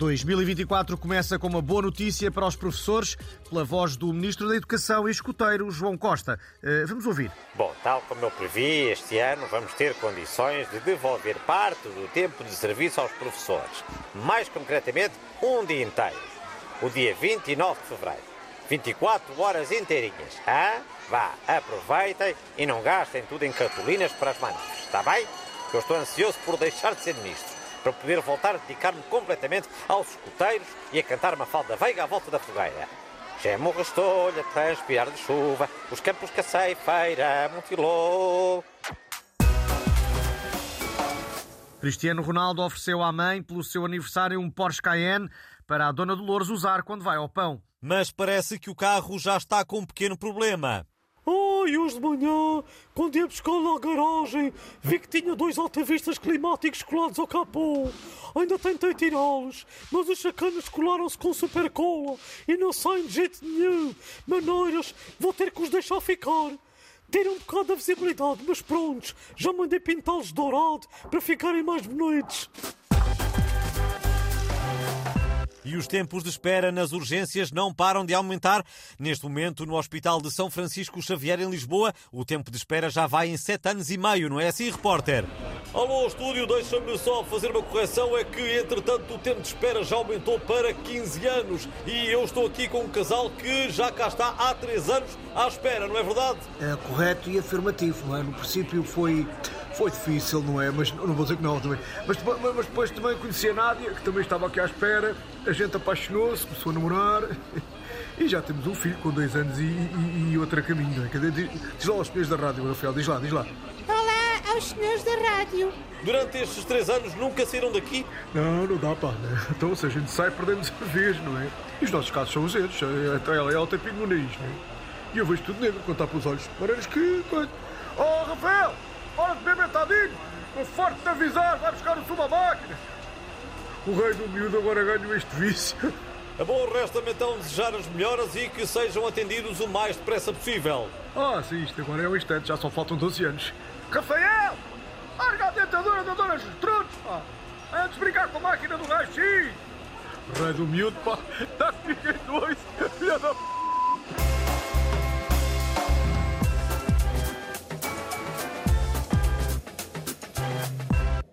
2024 começa com uma boa notícia para os professores, pela voz do Ministro da Educação e escuteiro, João Costa. Uh, vamos ouvir. Bom, tal como eu previ, este ano vamos ter condições de devolver parte do tempo de serviço aos professores. Mais concretamente, um dia inteiro. O dia 29 de fevereiro. 24 horas inteirinhas. Ah, vá, aproveitem e não gastem tudo em cartolinas para as manifes, está bem? Eu estou ansioso por deixar de ser ministro para poder voltar a dedicar-me completamente aos escuteiros e a cantar uma falda veiga à volta da fogueira. Gemo restolho a transpirar de chuva, os campos que a ceifeira mutilou. Cristiano Ronaldo ofereceu à mãe, pelo seu aniversário, um Porsche Cayenne para a Dona Dolores usar quando vai ao pão. Mas parece que o carro já está com um pequeno problema. Ai, hoje de manhã, quando ia buscar na garagem, vi que tinha dois altavistas climáticos colados ao capô. Ainda tentei tirá-los, mas os sacanas colaram-se com super cola e não saem de jeito nenhum. Maneiras, vou ter que os deixar ficar. Tiram um bocado da visibilidade, mas prontos, já mandei pintá-los dourado para ficarem mais bonitos. E os tempos de espera nas urgências não param de aumentar. Neste momento, no Hospital de São Francisco Xavier, em Lisboa, o tempo de espera já vai em sete anos e meio, não é assim, repórter? Alô, estúdio, deixa-me só fazer uma correção. É que, entretanto, o tempo de espera já aumentou para 15 anos. E eu estou aqui com um casal que já cá está há 3 anos à espera, não é verdade? É correto e afirmativo, não é? No princípio foi foi difícil, não é? Mas não vou dizer que não também. Mas, mas depois também conheci a Nádia, que também estava aqui à espera. A gente apaixonou-se, começou a namorar. E já temos um filho com dois anos e, e, e outro a caminho, não é? Diz, diz lá aos senhores da rádio, Rafael, diz lá, diz lá. Olá aos senhores da rádio. Durante estes três anos nunca saíram daqui? Não, não dá, pá. Né? Então, se a gente sai, perdemos a vez, não é? E os nossos casos são os erros. Até ela, ela tem pingo no nariz, não é? E eu vejo tudo negro quando está pelos olhos. Maneiras que. Oh, Rafael! Hora de beber tadinho! Com forte de avisar, vai buscar o sumo à máquina! O rei do miúdo agora ganhou este vício. A bom resta-me então desejar as melhoras e que sejam atendidos o mais depressa possível. Ah, sim, isto agora é um instante, já só faltam 12 anos. Rafael! Larga a dentadura da Dona Gertrudes, pá! Antes de brincar com a máquina do raio-x! Rei do miúdo, pá! Que fiquei dois! Filha da